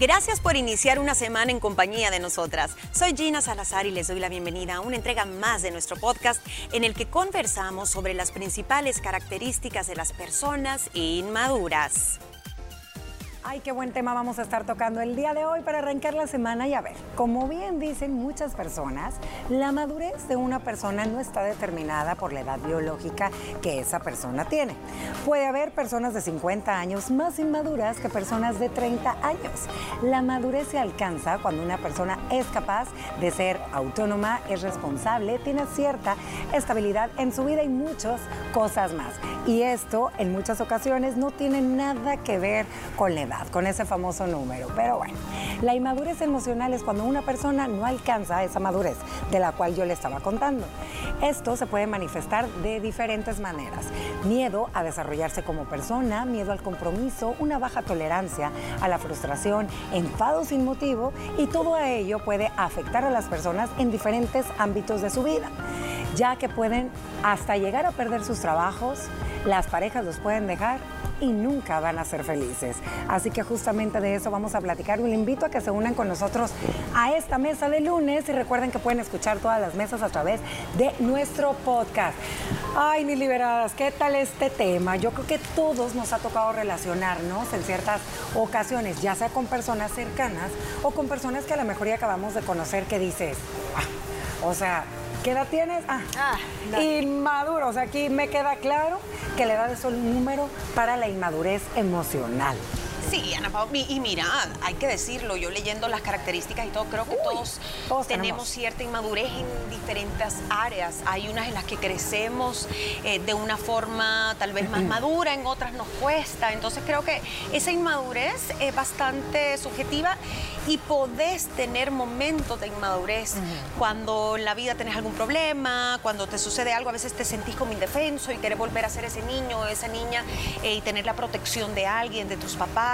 Gracias por iniciar una semana en compañía de nosotras. Soy Gina Salazar y les doy la bienvenida a una entrega más de nuestro podcast en el que conversamos sobre las principales características de las personas inmaduras. Ay, qué buen tema vamos a estar tocando el día de hoy para arrancar la semana y a ver, como bien dicen muchas personas, la madurez de una persona no está determinada por la edad biológica que esa persona tiene. Puede haber personas de 50 años más inmaduras que personas de 30 años. La madurez se alcanza cuando una persona es capaz de ser autónoma, es responsable, tiene cierta estabilidad en su vida y muchas cosas más. Y esto en muchas ocasiones no tiene nada que ver con la edad con ese famoso número. Pero bueno, la inmadurez emocional es cuando una persona no alcanza esa madurez de la cual yo le estaba contando. Esto se puede manifestar de diferentes maneras. Miedo a desarrollarse como persona, miedo al compromiso, una baja tolerancia a la frustración, enfado sin motivo y todo a ello puede afectar a las personas en diferentes ámbitos de su vida, ya que pueden hasta llegar a perder sus trabajos, las parejas los pueden dejar y nunca van a ser felices. Así que justamente de eso vamos a platicar le invito a que se unan con nosotros a esta mesa de lunes y recuerden que pueden escuchar todas las mesas a través de nuestro podcast. Ay, mis liberadas, ¿qué tal este tema? Yo creo que todos nos ha tocado relacionarnos en ciertas ocasiones, ya sea con personas cercanas o con personas que a lo mejor ya acabamos de conocer que dices, ah, o sea, ¿Qué edad tienes? Ah, ah inmaduro. O sea, aquí me queda claro que la edad es un número para la inmadurez emocional. Sí, Ana Paula, y, mira, hay que decirlo, yo leyendo las características y todo, creo que todos, tenemos, cierta inmadurez en diferentes áreas. Hay unas en las que crecemos eh, de una forma tal vez más madura, en otras nos cuesta. Entonces creo que esa inmadurez es bastante subjetiva y podés tener momentos de inmadurez cuando en la vida tenés algún problema, cuando te sucede algo, a veces te sentís como indefenso y querés volver a ser ese niño o esa niña eh, y tener la protección de alguien, de tus papás,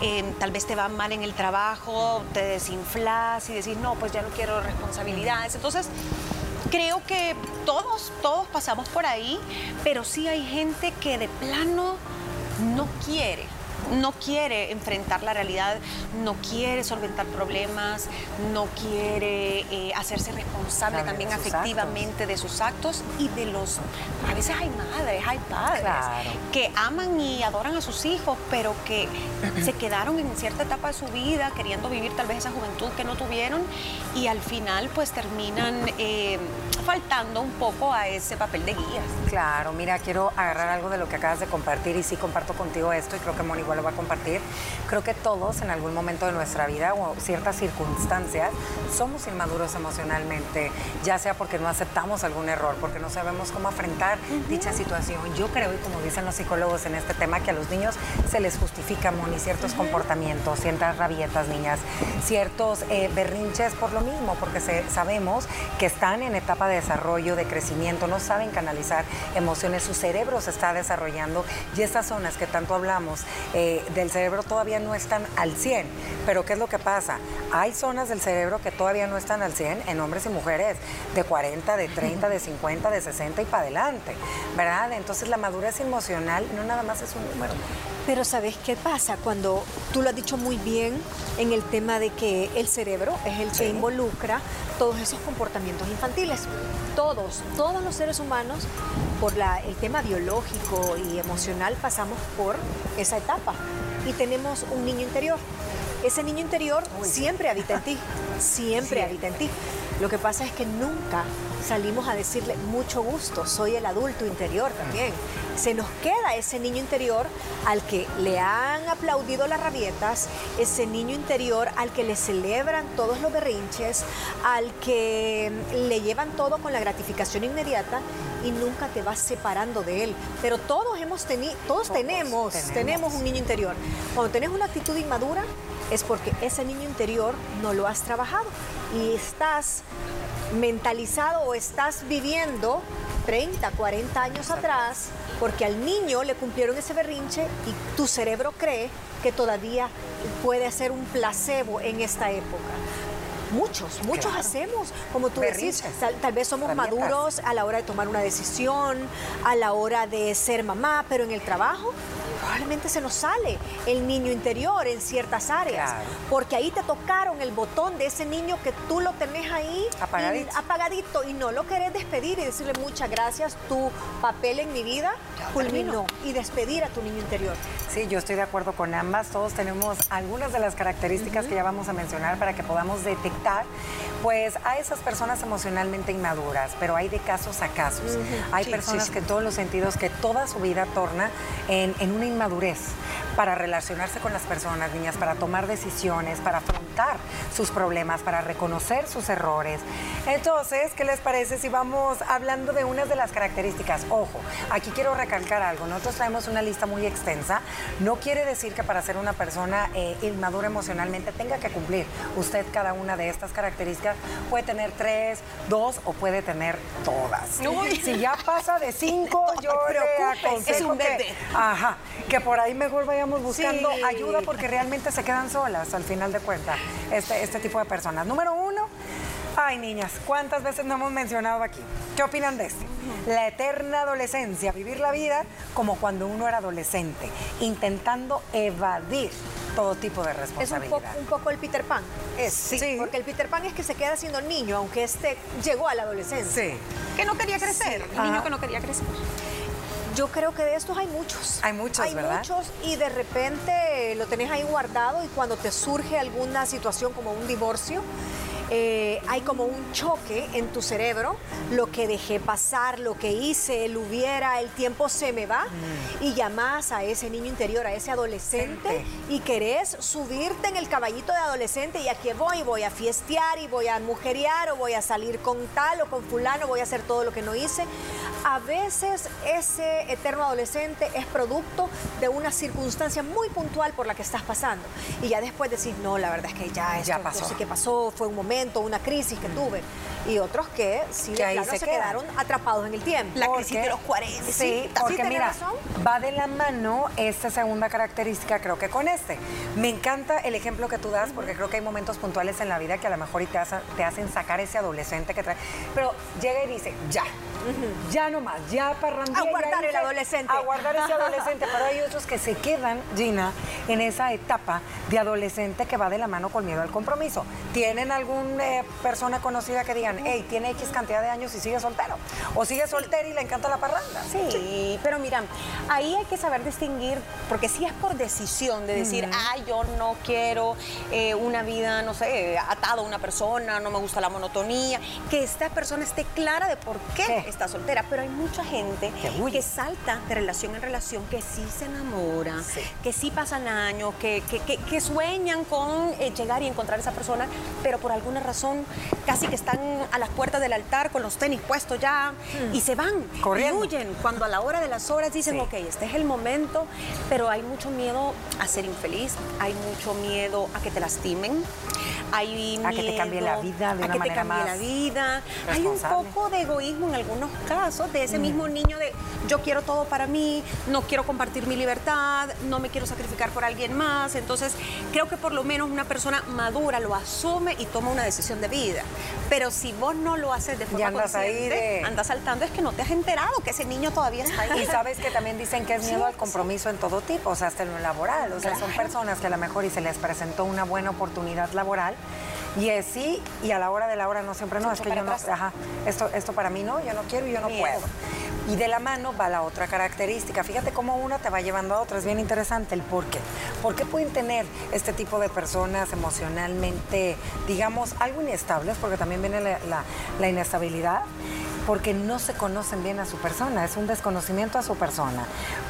eh, tal vez te va mal en el trabajo, te desinflas y decís, no, pues ya no quiero responsabilidades. Entonces, creo que todos, todos pasamos por ahí, pero sí hay gente que de plano no quiere no quiere enfrentar la realidad, no quiere solventar problemas, no quiere eh, hacerse responsable también afectivamente de sus actos y de los... A veces hay madres, hay padres que aman y adoran a sus hijos, pero que se quedaron en cierta etapa de su vida queriendo vivir tal vez esa juventud que no tuvieron y al final pues terminan eh, faltando un poco a ese papel de guía. Claro, mira, quiero agarrar algo de lo que acabas de compartir y sí comparto contigo esto y creo que Moni igual lo va a compartir. Creo que todos en algún momento de nuestra vida o ciertas circunstancias somos inmaduros emocionalmente, ya sea porque no aceptamos algún error, porque no sabemos cómo afrontar dicha situación. Yo creo, y como dicen los psicólogos en este tema, que a los niños se les justifica, Moni, ciertos comportamientos, ciertas rabietas, niñas, ciertos eh, berrinches por lo mismo, porque sabemos que están en etapa de desarrollo, de crecimiento, no saben canalizar emociones, su cerebro se está desarrollando y estas zonas que tanto hablamos eh, del cerebro todavía no están al 100. Pero ¿qué es lo que pasa? Hay zonas del cerebro que todavía no están al 100 en hombres y mujeres de 40, de 30, de 50, de 60 y para adelante, ¿verdad? Entonces la madurez emocional no nada más es un número. Pero ¿sabes qué pasa? Cuando tú lo has dicho muy bien en el tema de que el cerebro es el que involucra todos esos comportamientos infantiles. Todos, todos los seres humanos, por el tema biológico y emocional, pasamos por esa etapa y tenemos un niño interior. Ese niño interior siempre habita en ti, siempre habita en ti. Lo que pasa es que nunca salimos a decirle mucho gusto, soy el adulto interior también. Se nos queda ese niño interior al que le han aplaudido las rabietas, ese niño interior al que le celebran todos los berrinches, al que le llevan todo con la gratificación inmediata y nunca te vas separando de él. Pero todos hemos tenido, todos, tenemos, tenemos un niño interior. Cuando tenés una actitud inmadura, es porque ese niño interior no lo has trabajado y estás mentalizado o estás viviendo 30, 40 años atrás porque al niño le cumplieron ese berrinche y tu cerebro cree que todavía puede hacer un placebo en esta época. Muchos, muchos hacemos, como tú decís, tal, vez somos maduros a la hora de tomar una decisión, a la hora de ser mamá, pero en el trabajo probablemente se nos sale el niño interior en ciertas áreas, porque ahí te tocaron el botón de ese niño que tú lo tenés ahí apagadito. Y, apagadito y no lo querés despedir y decirle muchas gracias, tu papel en mi vida culminó y despedir a tu niño interior. Sí, yo estoy de acuerdo con ambas. Todos tenemos algunas de las características que ya vamos a mencionar para que podamos detectar pues a esas personas emocionalmente inmaduras, pero hay de casos a casos. Hay personas que en todos los sentidos que toda su vida torna en, en una inmadurez para relacionarse con las personas, niñas, para tomar decisiones, para afrontar sus problemas, para reconocer sus errores. Entonces, ¿qué les parece si vamos hablando de unas de las características? Ojo, aquí quiero recalcar algo. Nosotros traemos una lista muy extensa. No quiere decir que para ser una persona eh, inmadura emocionalmente tenga que cumplir usted cada una de estas características. Puede tener tres, dos o puede tener todas. Si ya pasa de cinco, yo le aconsejo es un bebé. que, ajá, que por ahí mejor vayamos buscando ayuda porque realmente se quedan solas al final de cuentas este, este tipo de personas. Número uno, ay niñas, ¿cuántas veces no hemos mencionado aquí? ¿Qué opinan de esto? La eterna adolescencia, vivir la vida como cuando uno era adolescente, intentando evadir todo tipo de Es un responsabilidad. poco, un poco el Peter Pan. Es, Sí. Porque el Peter Pan es que se queda siendo niño, aunque este llegó a la adolescencia. Sí. Que no quería crecer, el niño que no quería crecer. Yo creo que de estos hay muchos. Hay muchos, Hay ¿verdad? muchos y de repente lo tenés ahí guardado y cuando te surge alguna situación como un divorcio, eh, hay como un choque en tu cerebro, lo que dejé pasar, lo que hice, el hubiera, el tiempo se me va Mm. y llamás a ese niño interior, a ese adolescente Gente. y querés subirte en el caballito de adolescente y aquí voy, voy a fiestear y voy a mujerear o voy a salir con tal o con fulano, voy a hacer todo lo que no hice. A veces ese eterno adolescente es producto de una circunstancia muy puntual por la que estás pasando. Y ya después decís, no, la verdad es que ya esto Ya no pasó. sé qué pasó, fue un momento, una crisis que tuve. Y otros que sí Que de ahí plano se quedaron atrapados en el tiempo. La crisis de los 40. Sí, Sí, porque mira, razón. va de la mano esta segunda característica, creo que con este. Me encanta el ejemplo que tú das, porque creo que hay momentos puntuales en la vida que a lo mejor y te, hacen- te hacen sacar ese adolescente que trae. Pero llega y dice, ya, ya nomás, ya parrandía. A guardar el adolescente. A guardar ese adolescente. Pero hay otros que se quedan, Gina, en esa etapa de adolescente que va de la mano con miedo al compromiso. ¿Tienen alguna persona conocida que digan, hey, tiene X cantidad de años y sigue soltero? O sigue soltero y le encanta la parranda. Sí, pero mira, ahí hay que saber distinguir, porque si es por decisión de decir, ah, yo no quiero eh, una vida, no sé, atado a una persona, no me gusta la monotonía, que esta persona esté clara de por qué, ¿Qué? está soltera. Pero hay mucha gente Que salta de relación en relación, que sí se enamora, que sí pasan años, que, que- que- que sueñan con eh, llegar y encontrar a esa persona, pero por alguna razón casi que están a las puertas del altar con los tenis puestos ya y se van, Corriendo. y huyen. Cuando a la hora de las horas dicen, Sí. ok, este es el momento, pero hay mucho miedo a ser infeliz, hay mucho miedo a que te lastimen, hay A que te cambie la miedo vida de a una que manera te cambie más la vida. Hay un poco de egoísmo en algunos casos, de ese mismo niño de yo quiero todo para mí, no quiero compartir mi libertad, no me quiero sacrificar por alguien más. Entonces, creo que por lo menos una persona madura lo asume y toma una decisión de vida. Pero si vos no lo haces de forma andas ahí consciente, de- andas saltando, es que no te has enterado que ese niño todavía está ahí. Y sabes que también dicen que es miedo al compromiso en todo tipo, o sea, hasta en lo laboral. O sea, son personas que a lo mejor y se les presentó una buena oportunidad laboral y es sí, y a la hora de la hora no siempre no, es que yo no, ajá, esto, esto para mí no, yo no quiero y yo no Miedo. puedo. Y de la mano va la otra característica. Fíjate cómo una te va llevando a otra. Es bien interesante el por qué. ¿Por qué pueden tener este tipo de personas emocionalmente, digamos, algo inestables? Porque también viene la, la- la inestabilidad. Porque no se conocen bien a su persona, es un desconocimiento a su persona.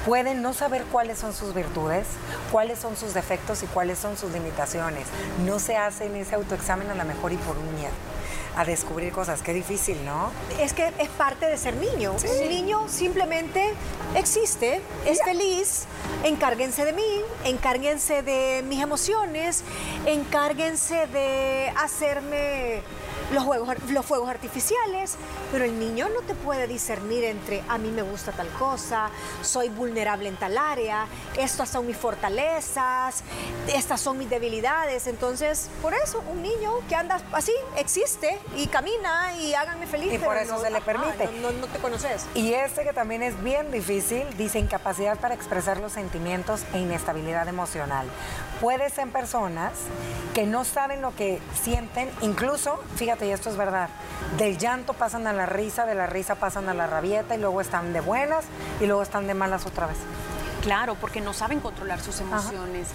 Pueden no saber cuáles son sus virtudes, cuáles son sus defectos y cuáles son sus limitaciones. No se hacen ese autoexamen a lo mejor y por un miedo a descubrir cosas. Qué difícil, ¿no? Es que es parte de ser niño. Un niño simplemente existe, es feliz. Encárguense de mí, encárguense de mis emociones, encárguense de hacerme los, juegos, los fuegos artificiales, pero el niño no te puede discernir entre a mí me gusta tal cosa, soy vulnerable en tal área, estas son mis fortalezas, estas son mis debilidades. Entonces, por eso, un niño que anda así existe y camina y háganme feliz. Y por eso se le permite. no, no, te conoces. Y este que también es bien difícil, dice incapacidad para expresar los sentimientos e inestabilidad emocional. Puede ser personas que no saben lo que sienten, incluso, fíjate, y esto es verdad, del llanto pasan a la risa, de la risa pasan a la rabieta y luego están de buenas y luego están de malas otra vez. Claro, porque no saben controlar sus emociones,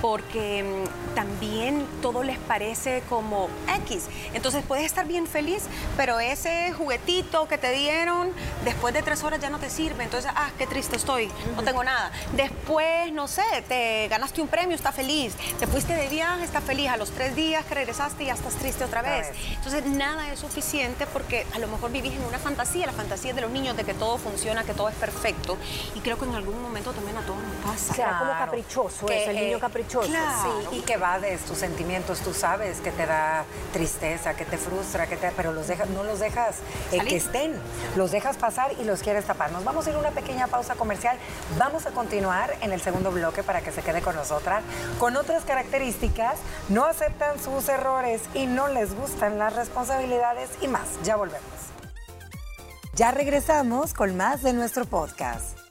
porque mm, también todo les parece como X. Entonces puedes estar bien feliz, pero ese juguetito que te dieron después de tres horas ya no te sirve. Entonces, ah, qué triste estoy, no tengo nada. Después, no sé, te ganaste un premio, está feliz. Te fuiste de viaje, está feliz. A los tres días que regresaste ya estás triste otra vez. Entonces, nada es suficiente porque a lo mejor vivís en una fantasía, la fantasía de los niños de que todo funciona, que todo es perfecto. Y creo que en algún momento también a todos nos pasa. O sea, como caprichoso, es el niño caprichoso. Sí, y que de tus sentimientos, tú sabes que te da tristeza, que te frustra, que te, pero los dejas, no los dejas eh, que estén, los dejas pasar y los quieres tapar. Nos vamos a ir a una pequeña pausa comercial. Vamos a continuar en el segundo bloque para que se quede con nosotras con otras características. No aceptan sus errores y no les gustan las responsabilidades y más. Ya volvemos. Ya regresamos con más de nuestro podcast.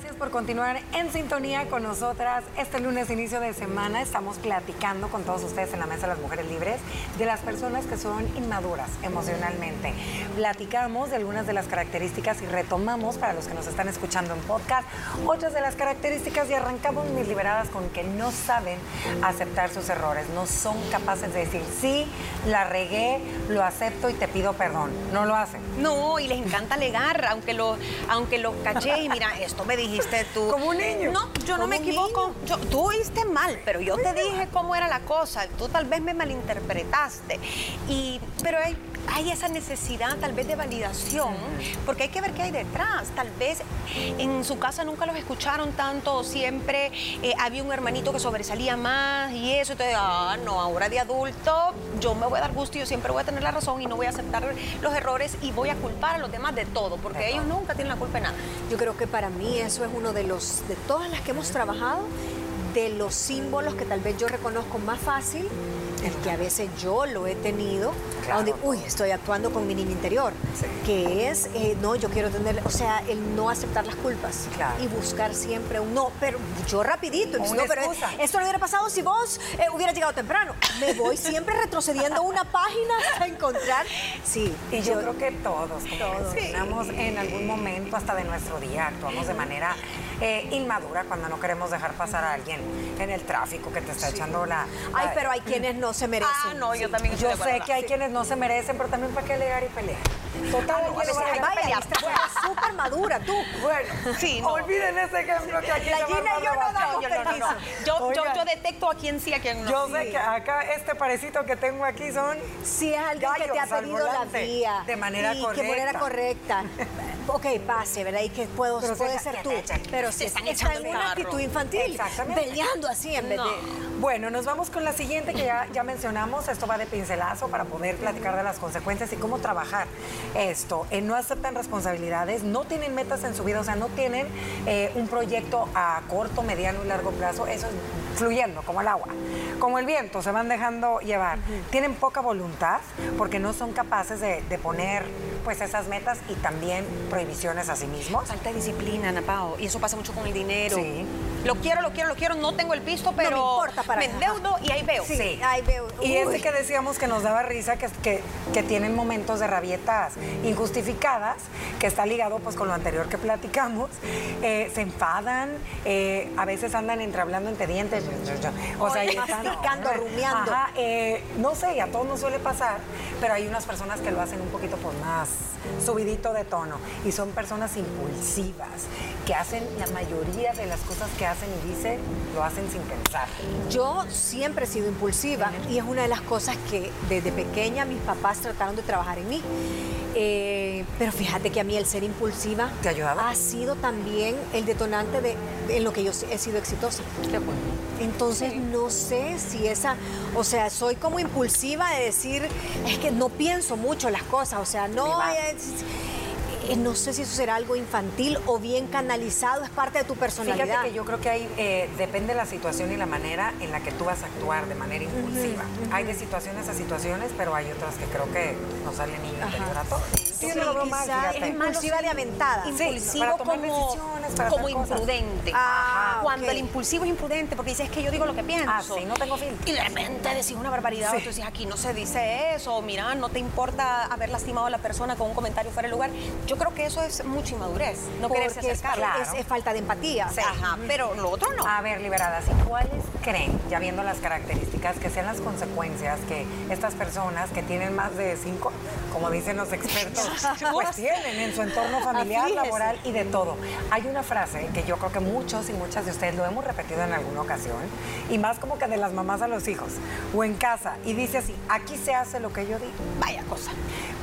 Gracias por continuar en sintonía con nosotras. Este lunes, inicio de semana, estamos platicando con todos ustedes en la Mesa de las Mujeres Libres de las personas que son inmaduras emocionalmente. Platicamos de algunas de las características y retomamos, para los que nos están escuchando en podcast, otras de las características y arrancamos mis liberadas con que no saben aceptar sus errores, no son capaces de decir, sí, la regué, lo acepto y te pido perdón. No lo hacen. No, y les encanta alegar, aunque lo, aunque lo caché y mira, esto me dijiste tú. Como un niño. No, yo no me equivoco. Yo, tú oíste mal, pero yo te dije cómo era la cosa. Tú tal vez me malinterpretaste. Y, pero hay hay esa necesidad tal vez de validación, porque hay que ver qué hay detrás. Tal vez en su casa nunca los escucharon tanto, siempre eh, había un hermanito que sobresalía más y eso. Entonces, ah, no, ahora de adulto yo me voy a dar gusto y yo siempre voy a tener la razón y no voy a aceptar los errores y voy a culpar a los demás de todo, porque ellos nunca tienen la culpa de nada. Yo creo que para mí eso es uno de los, de todas las que hemos trabajado, de los símbolos que tal vez yo reconozco más fácil el que a veces yo lo he tenido, donde, uy, estoy actuando con mi niño interior, que es, eh, no, yo quiero tener, o sea, el no aceptar las culpas y buscar siempre un no, pero yo rapidito, no, pero esto no hubiera pasado si vos eh, hubieras llegado temprano. Me voy siempre retrocediendo una página hasta encontrar, sí. Y yo, creo que todos, todos, en algún momento hasta de nuestro día, actuamos de manera eh, inmadura cuando no queremos dejar pasar a alguien en el tráfico que te está echando la, Ay, pero hay quienes no se merecen. Ah, no, yo también Yo sé que hay quienes no se merecen, pero también para qué alegar y pelear. Total, no, vaya, estás súper madura tú. Bueno, sí, no. olviden ese ejemplo que aquí la Gina y yo no damos permiso. Yo, yo, yo, detecto a quién sí, a quién no. Yo sé que acá este parecito que tengo aquí son Si es alguien que te ha pedido la vía. De manera y correcta. de manera correcta. ok, pase, ¿verdad? Y que puedo, puede ser tú. Pero si está en una actitud infantil. Exactamente. Peleando así en vez de... Bueno, nos vamos con la siguiente que ya, ya mencionamos. Esto va de pincelazo para poder platicar de las consecuencias y cómo trabajar esto. Eh, no aceptan responsabilidades, no tienen metas en su vida, o sea, no tienen eh, un proyecto a corto, mediano y largo plazo. Eso es fluyendo como el agua, como el viento, se van dejando llevar. Tienen poca voluntad porque no son capaces de, poner pues esas metas y también prohibiciones a sí mismos. Falta disciplina, Ana y eso pasa mucho con el dinero. Sí. Lo quiero, lo quiero, lo quiero, no tengo el visto, pero no me, importa para me endeudo y ahí veo. Sí, ahí veo. Y ese que decíamos que nos daba risa, que, que, que, tienen momentos de rabietas injustificadas, que está ligado pues con lo anterior que platicamos, eh, se enfadan, eh, a veces andan entre hablando entre dientes, o sea, masticando, rumiando. Eh, no sé, a todos nos suele pasar, pero hay unas personas que lo hacen un poquito por más subidito de tono. Y son personas impulsivas, que hacen la mayoría de las cosas que hacen y dicen, lo hacen sin pensar. Yo siempre he sido impulsiva y es una de las cosas que desde pequeña mis papás trataron de trabajar en mí. Eh, pero fíjate que a mí el ser impulsiva ¿Te ayudaba? ha sido también el detonante de, en lo que yo he sido exitosa. Entonces no sé si esa, o sea, soy como impulsiva de decir, es que no pienso mucho las cosas, o sea, no, es- eh, no sé si eso será algo infantil o bien canalizado, es parte de tu personalidad. Fíjate que yo creo que hay, eh, depende de la situación y la manera en la que tú vas a actuar de manera impulsiva. Hay de situaciones a situaciones, pero hay otras que creo que nos sale niño interior a todos. Sí, yo no lo veo mal, quizá fíjate. es impulsiva de aventada. Sí, impulsivo para tomar como, decisiones, para como hacer imprudente. Ah, Cuando el impulsivo es imprudente, porque dices, es que yo digo lo que pienso. Ah, sí, no tengo filtro. Y de repente decís una barbaridad, Sí. o tú dices, aquí no se dice eso, o mira, no te importa haber lastimado a la persona con un comentario fuera de lugar. Yo creo que eso es mucha inmadurez, no quererse porque es, acercar. claro. es- es falta de empatía. Sí, Ajá, pero lo otro no. A ver, liberadas, ¿y cuáles creen, ya viendo las características, que sean las consecuencias que estas personas que tienen más de cinco, como dicen los expertos, pues tienen en su entorno familiar, laboral y de todo? Hay una frase que yo creo que muchos y muchas de ustedes lo hemos repetido en alguna ocasión, y más como que de las mamás a los hijos, o en casa, y dice así, aquí se hace lo que yo digo. Vaya cosa.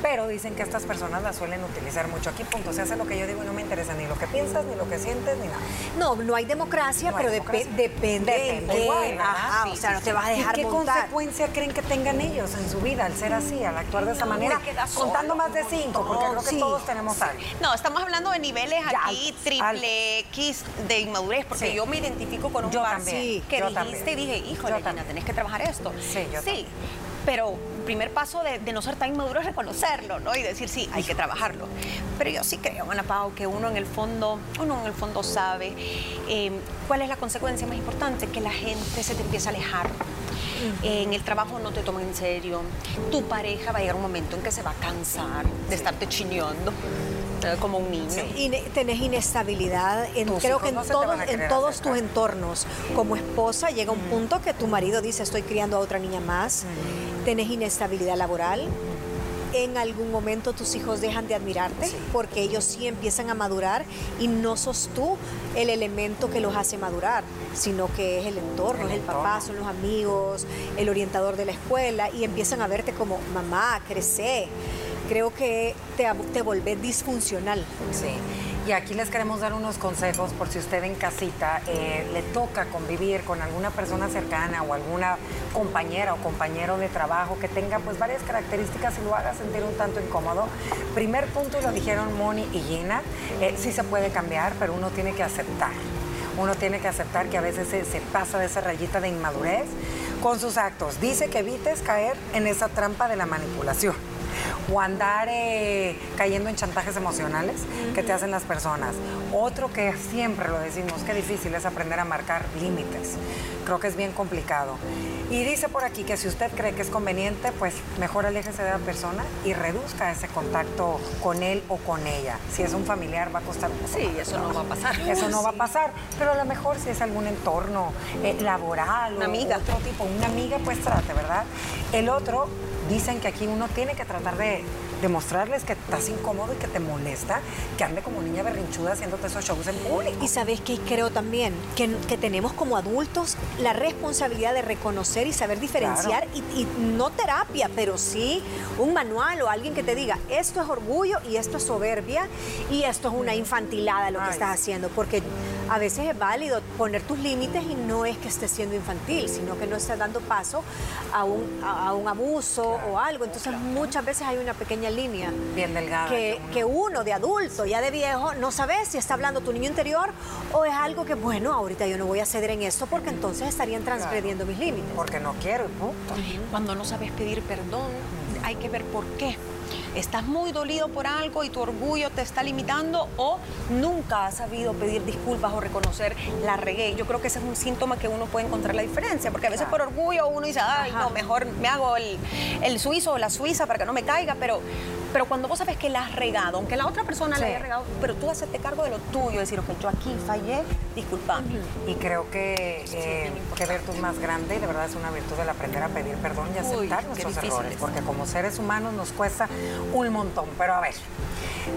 Pero dicen que estas personas la suelen utilizar mucho aquí, punto. Se hace lo que yo digo y no me interesa ni lo que piensas, ni lo que sientes, ni nada. No, no hay democracia, No hay pero depe- democracia. depende, Depende, en qué. igual. Ajá, Sí, o sea, sí, no te vas a ¿Y dejar qué montar. consecuencia creen que tengan ellos en su vida al ser así, al actuar de esa manera? Contando solo más de cinco, porque creo que sí. todos tenemos algo. No, estamos hablando de niveles Ya, aquí triple X de inmadurez, porque Sí. yo me identifico con un Yo par también, sí, que yo dijiste también. y dije, Yo híjole, Lina, también. tenés que trabajar esto. Sí, yo también. Pero el primer paso de, de no ser tan inmaduro es reconocerlo, ¿no? Y decir, sí, hay que trabajarlo. Pero yo sí creo, Ana Pao, que uno en el fondo, uno en el fondo sabe eh, cuál es la consecuencia más importante, que la gente se te empieza a alejar. En el trabajo no te toman en serio. Tu pareja va a llegar un momento en que se va a cansar de estarte chineando eh, como un niño. Ine- tenés inestabilidad en, creo que en, todos, en acercar. tus entornos. Como esposa llega un punto que tu marido dice estoy criando a otra niña más. Tenés inestabilidad laboral. En algún momento tus hijos dejan de admirarte porque ellos sí empiezan a madurar y no sos tú el elemento que los hace madurar, sino que es el entorno, El es el papá, son los amigos, el orientador de la escuela y empiezan a verte como mamá, crece. Creo que te, te volvés disfuncional. Sí. Y aquí les queremos dar unos consejos por si usted en casita eh, le toca convivir con alguna persona cercana o alguna compañera o compañero de trabajo que tenga pues varias características y lo haga sentir un tanto incómodo. Primer punto, lo dijeron Moni y Gina, eh, sí se puede cambiar, pero uno tiene que aceptar. Uno tiene que aceptar que a veces se, se pasa de esa rayita de inmadurez con sus actos. Dice que evites caer en esa trampa de la manipulación o andar eh, cayendo en chantajes emocionales que te hacen las personas. Otro que siempre lo decimos, que difícil es aprender a marcar límites. Creo que es bien complicado. Y dice por aquí que si usted cree que es conveniente, pues mejor aléjese de la persona y reduzca ese contacto con él o con ella. Si es un familiar va a costar un Sí, más. eso no va a pasar. Eso no va a pasar, pero a lo mejor si es algún entorno eh, laboral Una o amiga. otro tipo, una amiga, pues trate, ¿verdad? El otro, dicen que aquí uno tiene que tratar de demostrarles que estás incómodo y que te molesta, que ande como niña berrinchuda haciéndote esos shows en público. Y sabes que creo también que, que tenemos como adultos la responsabilidad de reconocer y saber diferenciar y, y no terapia, pero sí un manual o alguien que te diga esto es orgullo y esto es soberbia y esto es una infantilada lo que estás haciendo, porque a veces es válido poner tus límites y no es que estés siendo infantil, sino que no estás dando paso a un, a, a un abuso o algo. Entonces muchas veces hay una pequeña línea Bien delgada. que, que uno de adulto, ya de viejo, no sabes si está hablando tu niño interior o es algo que, bueno, ahorita yo no voy a ceder en esto porque entonces estarían transgrediendo mis límites. Porque no quiero punto. Cuando no sabes pedir perdón, hay que ver por qué. ¿Estás muy dolido por algo y tu orgullo te está limitando o nunca has sabido pedir disculpas o reconocer la regué? Yo creo que ese es un síntoma que uno puede encontrar la diferencia, porque a veces por orgullo uno dice, ay, no, mejor me hago el, el suizo o la suiza para que no me caiga, pero Pero cuando vos sabes que la has regado, aunque la otra persona la haya regado, pero tú hacerte cargo de lo tuyo, decir, ok, yo aquí fallé, disculpame. Y creo que, eh, que virtud más grande, y de verdad es una virtud el aprender a pedir perdón y aceptar nuestros errores, porque como seres humanos nos cuesta un montón. Pero a ver,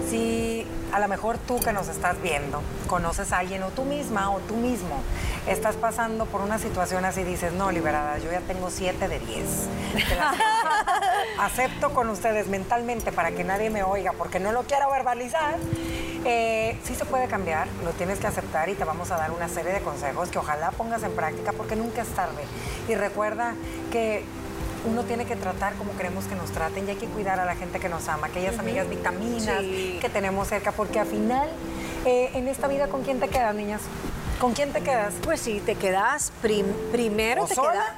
si a lo mejor tú que nos estás viendo, conoces a alguien o tú misma o tú mismo estás pasando por una situación así, dices, no, liberada, yo ya tengo siete de 10. Acepto con ustedes mentalmente para que nadie me oiga porque no lo quiero verbalizar. Eh, sí se puede cambiar, lo tienes que aceptar y te vamos a dar una serie de consejos que ojalá pongas en práctica porque nunca es tarde. Y recuerda que uno tiene que tratar como queremos que nos traten y hay que cuidar a la gente que nos ama, aquellas amigas vitaminas que tenemos cerca, porque al final, eh, en esta vida, ¿con quién te quedas, niñas? ¿Con quién te quedas? Pues sí, te quedas primero, te quedas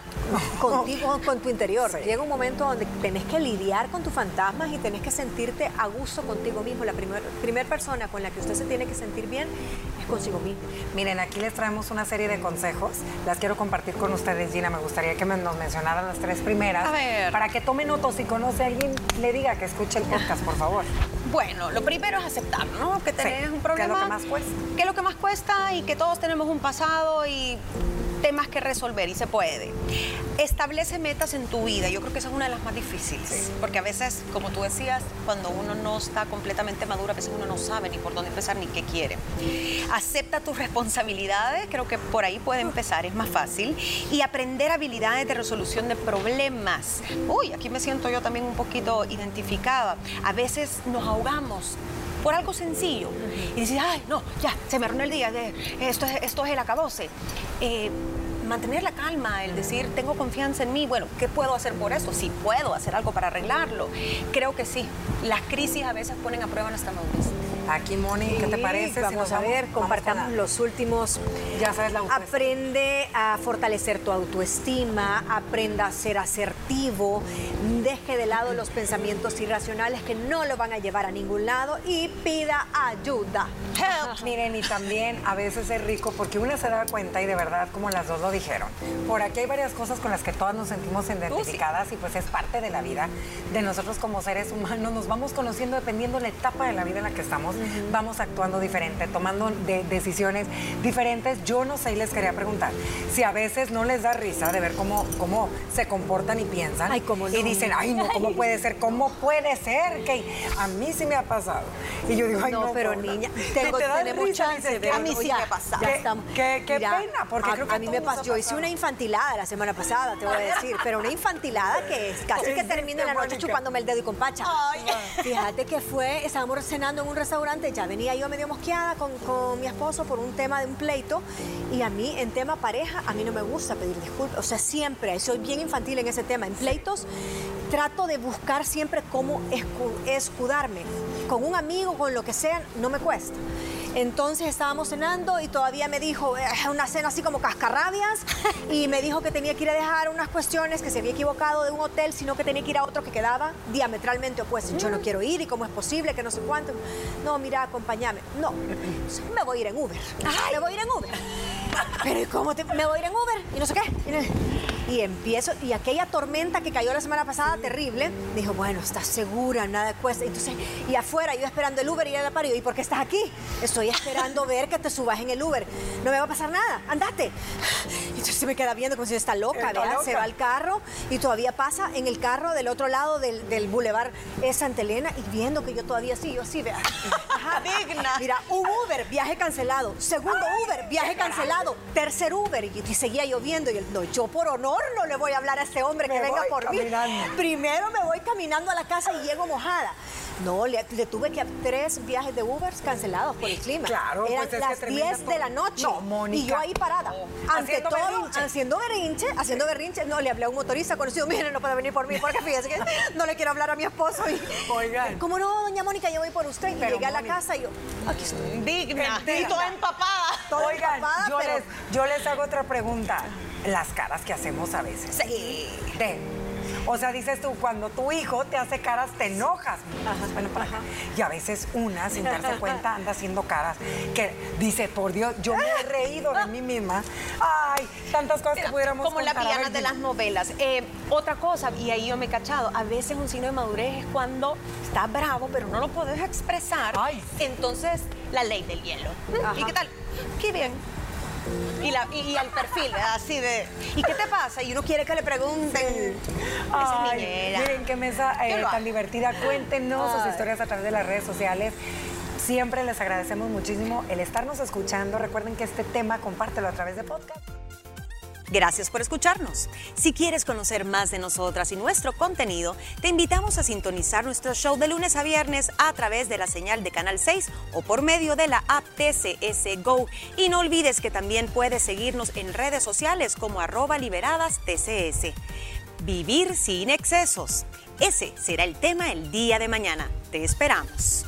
contigo, con tu interior. Llega un momento donde tenés que lidiar con tus fantasmas y tenés que sentirte a gusto contigo mismo. La primera primer persona con la que usted se tiene que sentir bien es consigo mismo. Miren, aquí les traemos una serie de consejos. Las quiero compartir con ustedes, Gina. Me gustaría que nos mencionaran las tres primeras. A ver. Para que tome notas. Si conoce a alguien, le diga que escuche el podcast, por favor. Bueno, lo primero es aceptar, ¿no? Que tenés un problema. ¿Qué es lo que más cuesta? ¿Qué es lo que más cuesta y que todos tenemos un pasado y temas que resolver y se puede. Establece metas en tu vida. Yo creo que esa es una de las más difíciles. Porque a veces, como tú decías, cuando uno no está completamente maduro, a veces uno no sabe ni por dónde empezar ni qué quiere. Acepta tus responsabilidades. Creo que por ahí puede empezar, es más fácil. Y aprender habilidades de resolución de problemas. Uy, aquí me siento yo también un poquito identificada. A veces nos ahogamos por algo sencillo. Y dices, ay, no, ya, se me arruinó el día, esto, es, esto es el acabose. Eh, mantener la calma, el decir, tengo confianza en mí, bueno, ¿qué puedo hacer por eso? Si puedo hacer algo para arreglarlo. Creo que sí, las crisis a veces ponen a prueba nuestra madurez. Aquí, Moni, ¿qué te parece? Vamos a ver, compartamos los últimos. Ya sabes la Aprende a fortalecer tu autoestima, aprenda a ser asertivo, deje de lado los pensamientos irracionales que no lo van a llevar a ningún lado y pida ayuda. Miren, y también a veces es rico porque una se da cuenta y de verdad, como las dos lo dijeron, por aquí hay varias cosas con las que todas nos sentimos identificadas y pues es parte de la vida de nosotros como seres humanos. Nos vamos conociendo dependiendo de la etapa de la vida en la que estamos, vamos actuando diferente, tomando decisiones diferentes. Yo no sé y les quería preguntar si a veces no les da risa de ver cómo, cómo se comportan y piensan ay, cómo y dicen, ay, no, ¿cómo puede ser? ¿Cómo puede ser? Que a mí sí me ha pasado. Y yo digo, ay, no, no pero niña, tengo, tenemos chance de A mí sí me ha pasado. Qué, qué, pena, porque a, creo que a mí me pasó. Yo hice una infantilada la semana pasada, te voy a decir, pero una infantilada que es casi que termino en la noche chupándome el dedo y con pacha. Fíjate que fue, estábamos cenando en un restaurante, ya venía yo medio mosqueada con, con mi esposo por un tema de un pleito y a mí en tema pareja, a mí no me gusta pedir disculpas, o sea, siempre, soy bien infantil en ese tema, en pleitos trato de buscar siempre cómo escudarme. Con un amigo, con lo que sea, no me cuesta. Entonces estábamos cenando y todavía me dijo, es una cena así como cascarrabias, y me dijo que tenía que ir a dejar unas cuestiones, que se había equivocado de un hotel, sino que tenía que ir a otro que quedaba diametralmente opuesto. Yo no quiero ir y cómo es posible, que no sé cuánto. No, mira, acompáñame. No, me voy a ir en Uber. Me voy a ir en Uber. Pero cómo te, me voy a ir en Uber? Y no sé qué. Y empiezo, y aquella tormenta que cayó la semana pasada, terrible, dijo, bueno, ¿estás segura? Nada cuesta. Entonces, y afuera, yo esperando el Uber y a la par, ¿y por qué estás aquí? Estoy esperando ver que te subas en el Uber. No me va a pasar nada, andate. Y entonces se me queda viendo como si está loca, ¿verdad? Se va al carro y todavía pasa en el carro del otro lado del, del bulevar Santa Elena y viendo que yo todavía sí, yo sí, vea. Digna. Mira, un Uber, viaje cancelado. Segundo Uber, viaje cancelado. Tercer Uber, y, seguía lloviendo. Y él, no, yo por honor no le voy a hablar a este hombre que venga por mí. Primero me voy caminando a la casa y llego mojada. No, le, tuve que tres viajes de Ubers cancelados por el clima. Claro, Eran pues las 10 de la noche. No, Mónica. Y yo ahí parada. Ante Haciendo todo, berrinche. haciendo berrinche, haciendo berrinche. No, le hablé a un motorista conocido. Mire, no puede venir por mí porque fíjese que no le quiero hablar a mi esposo. Y, Oigan. ¿Cómo no, doña Mónica? Yo voy por usted. Y Pero, llegué a la casa y yo, aquí estoy. Digna. Entera. Y toda empapada. Toda Oigan, empapada, yo, pero- les, yo les hago otra pregunta. Las caras que hacemos a veces. Sí. De, O sea, dices tú, cuando tu hijo te hace caras, te enojas. Bueno, para acá. Y a veces una, sin darse cuenta, anda haciendo caras que dice, por Dios, yo me he reído de mí misma. Ay, tantas cosas que pudiéramos Como las villanas de las novelas. Eh, otra cosa, y ahí yo me he cachado, a veces un signo de madurez es cuando estás bravo, pero no lo puedes expresar. Ay. Entonces, la ley del hielo. Ajá. ¿Y qué tal? Qué bien. Y, la, y, y al perfil, así de. ¿Y qué te pasa? Y uno quiere que le pregunten. Esa Ay, niñera. miren qué mesa eh, tan divertida. Cuéntenos sus historias a través de las redes sociales. Siempre les agradecemos muchísimo el estarnos escuchando. Recuerden que este tema compártelo a través de podcast. Gracias por escucharnos. Si quieres conocer más de nosotras y nuestro contenido, te invitamos a sintonizar nuestro show de lunes a viernes a través de la señal de Canal 6 o por medio de la app TCS Go. Y no olvides que también puedes seguirnos en redes sociales como arroba liberadas TCS. Vivir sin excesos. Ese será el tema el día de mañana. Te esperamos.